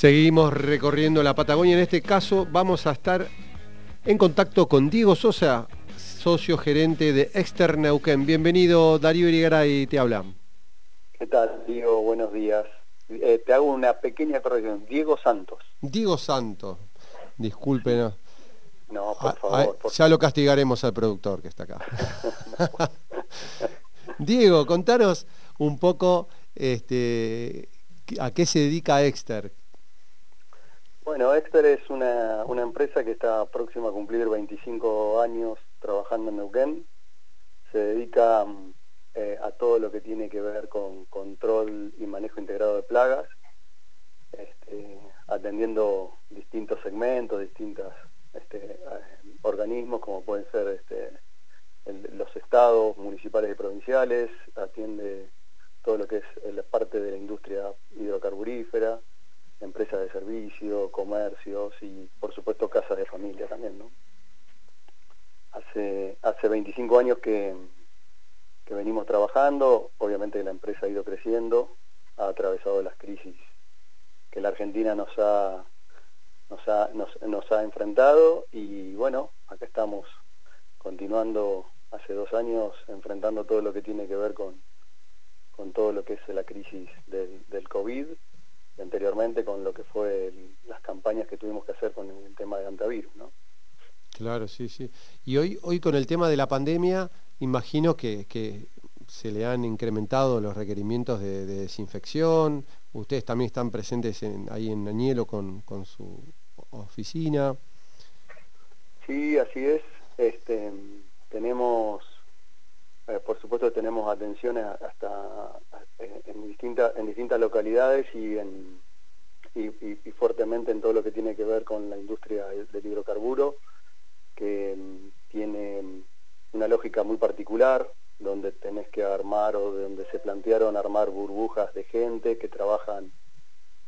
Seguimos recorriendo la Patagonia. En este caso vamos a estar en contacto con Diego Sosa, socio gerente de Externeuquén. Bienvenido, Darío Irigaray, te habla. ¿Qué tal, Diego? Buenos días. Eh, te hago una pequeña corrección. Diego Santos. Diego Santos. Disculpen. No, por Ah, favor. ah, por ya lo castigaremos al productor que está acá. Diego, contanos un poco este, a qué se dedica Exter. Bueno, Exter es una, una empresa que está próxima a cumplir 25 años trabajando en Neuquén. Se dedica eh, a todo lo que tiene que ver con control y manejo integrado de plagas, este, atendiendo distintos segmentos, distintos este, eh, organismos, como pueden ser este, los estados municipales y provinciales, atiende todo lo que es eh, la parte de la industria hidrocarburífera, empresas de servicio, comercios y por supuesto casas de familia también, ¿no? Hace, hace 25 años que, que venimos trabajando, obviamente la empresa ha ido creciendo, ha atravesado las crisis que la Argentina nos ha, nos ha, nos, ha enfrentado y bueno, acá estamos continuando hace dos años enfrentando todo lo que tiene que ver con, con todo lo que es la crisis del, del COVID anteriormente con lo que fue el- las campañas que tuvimos que hacer con el tema de antivirus, ¿no? Claro, sí, sí. Y hoy, hoy con el tema de la pandemia, imagino que, que se le han incrementado los requerimientos de, de desinfección. Ustedes también están presentes en- ahí en Añelo con, con su oficina. Sí, así es. Este, tenemos, eh, por supuesto, tenemos atenciones hasta en distintas en distintas localidades y en y, y- fuertemente en todo lo que tiene que ver con la industria del hidrocarburo, que mm, tiene mm, una lógica muy particular, donde tenés que armar o de donde se plantearon armar burbujas de gente que trabajan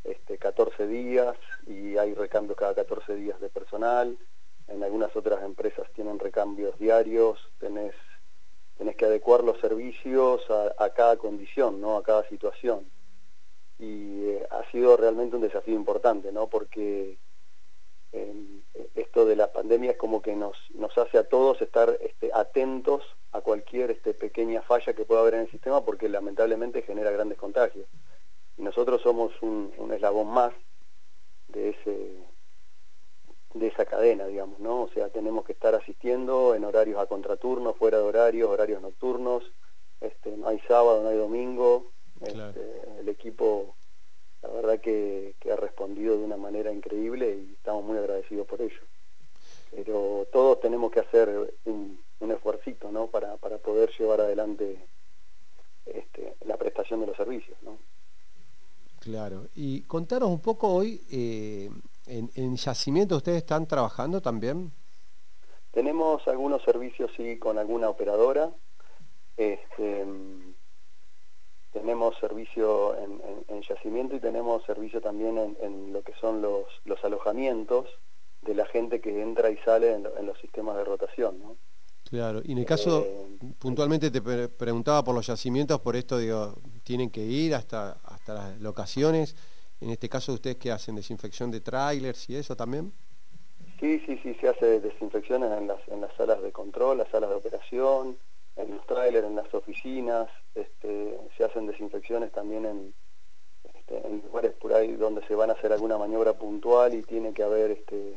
este, 14 días y hay recambios cada 14 días de personal. En algunas otras empresas tienen recambios diarios, tenés, tenés que adecuar los servicios a, cada condición, ¿no? a cada situación. Y eh, ha sido realmente un desafío importante, ¿no? porque eh, esto de la pandemia es como que nos, nos hace a todos estar este, atentos a cualquier este, pequeña falla que pueda haber en el sistema porque lamentablemente genera grandes contagios. Y nosotros somos un, un eslabón más de ese de esa cadena, digamos, ¿no? O sea, tenemos que estar asistiendo en horarios a contraturno, fuera de horarios, horarios nocturnos, este, no hay sábado, no hay domingo, Claro. este, el equipo la verdad que, que ha respondido de una manera increíble y estamos muy agradecidos por ello. Pero todos tenemos que hacer un, un esfuercito, ¿no? Para, para poder llevar adelante este, la prestación de los servicios, ¿no? Claro. Y contanos un poco hoy, eh, en, en yacimiento ustedes están trabajando también. Tenemos algunos servicios, sí, con alguna operadora. Este, tenemos servicio en, en- en yacimiento y tenemos servicio también en, en lo que son los, los alojamientos de la gente que entra y sale en, lo- en los sistemas de rotación. ¿no? Claro. Y en el caso, Eh, puntualmente te pre- preguntaba por los yacimientos, por esto digo, tienen que ir hasta, hasta las locaciones. En este caso, ustedes que hacen desinfección de trailers y eso también. Sí, sí, sí, se hace desinfecciones en las, en las salas de control, las salas de operación, en los trailers, en las oficinas, este, se hacen desinfecciones también en, este, en lugares por ahí donde se van a hacer alguna maniobra puntual y tiene que haber este,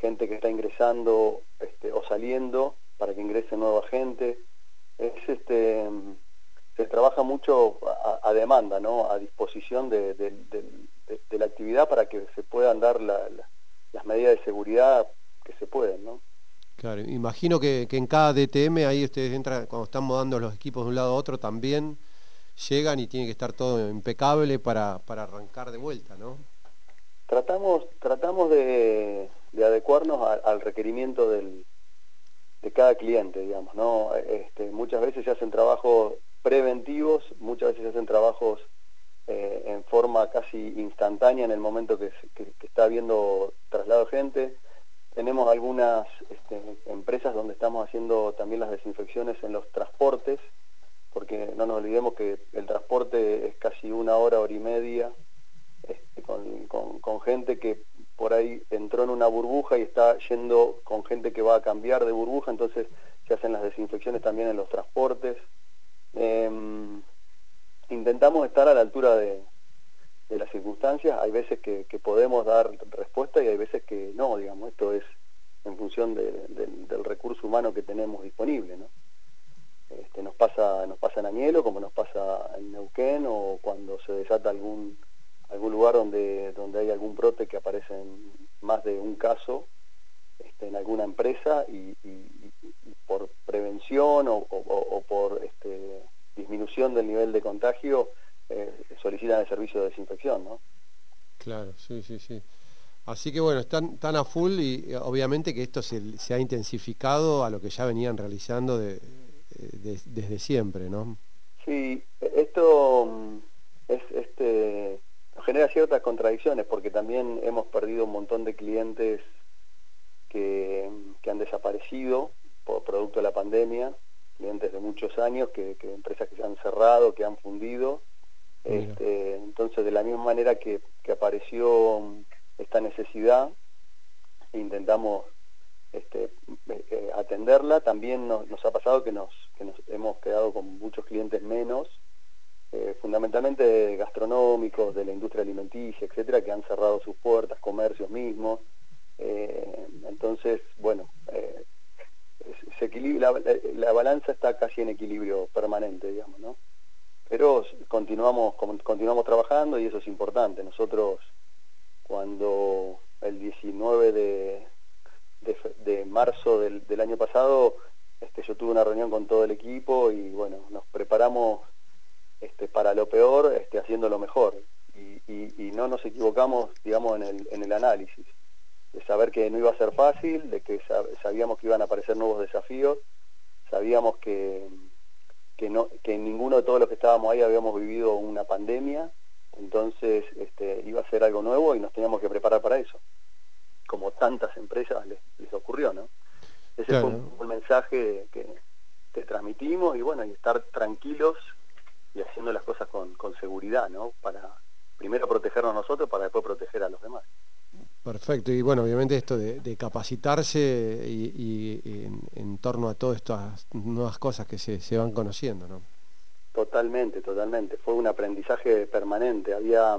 gente que está ingresando este, o saliendo para que ingrese nueva gente. Es, este, se trabaja mucho a, a demanda, ¿no? a disposición de, de- de- de- de la actividad para que se puedan dar la- la- las medidas de seguridad que se pueden. ¿no? Claro, imagino que, que en cada DTM ahí ustedes entran, cuando están mudando los equipos de un lado a otro, también llegan y tiene que estar todo impecable para, para arrancar de vuelta, ¿no? Tratamos, tratamos de, adecuarnos al requerimiento del, de cada cliente, digamos, ¿no? Este, muchas veces se hacen trabajos preventivos, muchas veces hacen trabajos eh, en forma casi instantánea en el momento que, está habiendo traslado de gente. Tenemos algunas este, empresas donde estamos haciendo también las desinfecciones en los transportes, porque no nos olvidemos que el transporte es casi una hora, hora y media, este, con, gente que por ahí entró en una burbuja y está yendo con gente que va a cambiar de burbuja, entonces se hacen las desinfecciones también en los transportes. Em, intentamos estar a la altura de, las circunstancias, hay veces que, podemos dar respuesta y hay veces que no, digamos, esto es en función del recurso humano que tenemos disponible, ¿no? Este, nos pasa nos pasa en Añelo como nos pasa en Neuquén o cuando se desata algún algún lugar donde donde hay algún brote que aparece en más de un caso este, en alguna empresa y, por prevención o, por disminución del nivel de contagio eh, solicitan el servicio de desinfección, ¿no? Claro, sí, sí, sí. Así que bueno, están, tan a full y obviamente que esto se, se, ha intensificado a lo que ya venían realizando de, desde siempre, ¿no? Sí, esto mm, es, este, genera ciertas contradicciones porque también hemos perdido un montón de clientes que, han desaparecido por producto de la pandemia, clientes de muchos años, que, empresas que se han cerrado, que han fundido. Este, entonces, de la misma manera que, apareció mm, esta necesidad, intentamos este, eh, atenderla. También nos, ha pasado que nos, hemos quedado con muchos clientes menos, eh, fundamentalmente gastronómicos, de la industria alimenticia, etcétera, que han cerrado sus puertas, comercios mismos. Eh, entonces, bueno, la, balanza está casi en equilibrio permanente, digamos, ¿no? Pero continuamos, continuamos trabajando y eso es importante. Nosotros, cuando el 19 de, de, marzo del, año pasado, este, yo tuve una reunión con todo el equipo y bueno, nos preparamos este, para lo peor, este, haciendo lo mejor. Y, no nos equivocamos, digamos, en el análisis. Saber que no iba a ser fácil, de que sabíamos que iban a aparecer nuevos desafíos, sabíamos que, que, no, que ninguno de todos los que estábamos ahí habíamos vivido una pandemia, entonces este, iba a ser algo nuevo y nos teníamos que preparar para eso como tantas empresas les, ocurrió, ¿no? Ese fue un, mensaje que, te transmitimos y bueno, y estar tranquilos y haciendo las cosas con, seguridad, ¿no? Para primero protegernos nosotros para después proteger a los demás. Perfecto, y bueno, obviamente esto de, capacitarse y, en, torno a todas estas nuevas cosas que se, se van conociendo, ¿no? Totalmente, totalmente. Fue un aprendizaje permanente. Había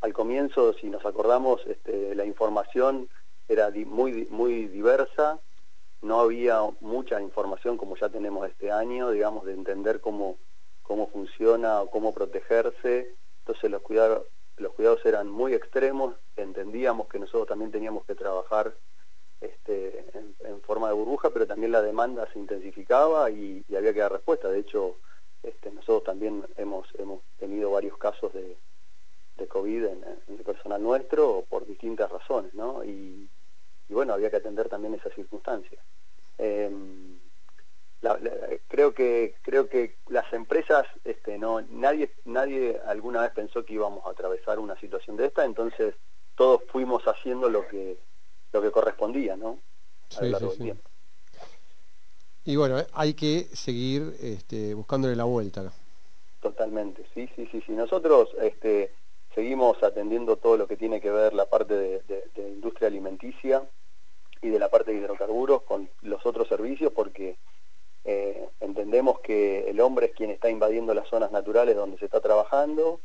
al comienzo, si nos acordamos, este, la información era muy, muy diversa, no había mucha información como ya tenemos este año, digamos, de entender cómo, cómo funciona cómo protegerse. Entonces los cuidados, los cuidados eran muy extremos, entendíamos que nosotros también teníamos que trabajar este, en, forma de burbuja, pero también la demanda se intensificaba y, había que dar respuesta. De hecho, este, nosotros también hemos, hemos tenido varios casos de, de COVID en, el personal nuestro por distintas razones, ¿no? Y, bueno, había que atender también esas circunstancias. Em, creo que creo que las empresas este no nadie nadie alguna vez pensó que íbamos a atravesar una situación de esta entonces todos fuimos haciendo lo que lo que correspondía no y bueno hay que seguir este, buscándole la vuelta totalmente sí sí sí sí. Nosotros este seguimos atendiendo todo lo que tiene que ver la parte de, industria alimenticia y de la parte de hidrocarburos con los otros servicios porque eh, entendemos que el hombre es quien está invadiendo las zonas naturales donde se está trabajando,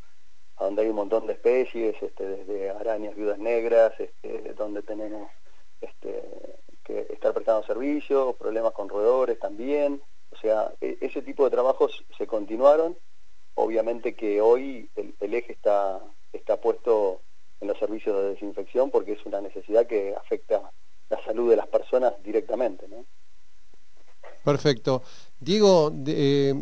donde hay un montón de especies, este, desde arañas viudas negras, este, donde tenemos este, que estar prestando servicios, problemas con roedores también, o sea, e, ese tipo de trabajos se continuaron, obviamente que hoy el eje está está puesto en los servicios de desinfección porque es una necesidad que afecta la salud de las personas directamente. ¿no? Perfecto. Diego, eh,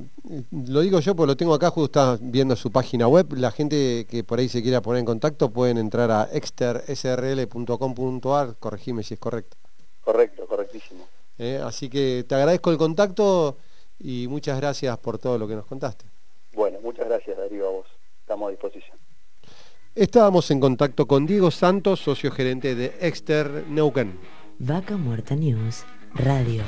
lo digo yo porque lo tengo acá, justo está viendo su página web. La gente que por ahí se quiera poner en contacto pueden entrar a extersrl.com.ar, corregime si es correcto. Correcto, correctísimo. Eh, así que te agradezco el contacto y muchas gracias por todo lo que nos contaste. Bueno, muchas gracias Darío a vos. Estamos a disposición. Estábamos en contacto con Diego Santos, socio gerente de Exter Neuquén. Vaca Muerta News Radio.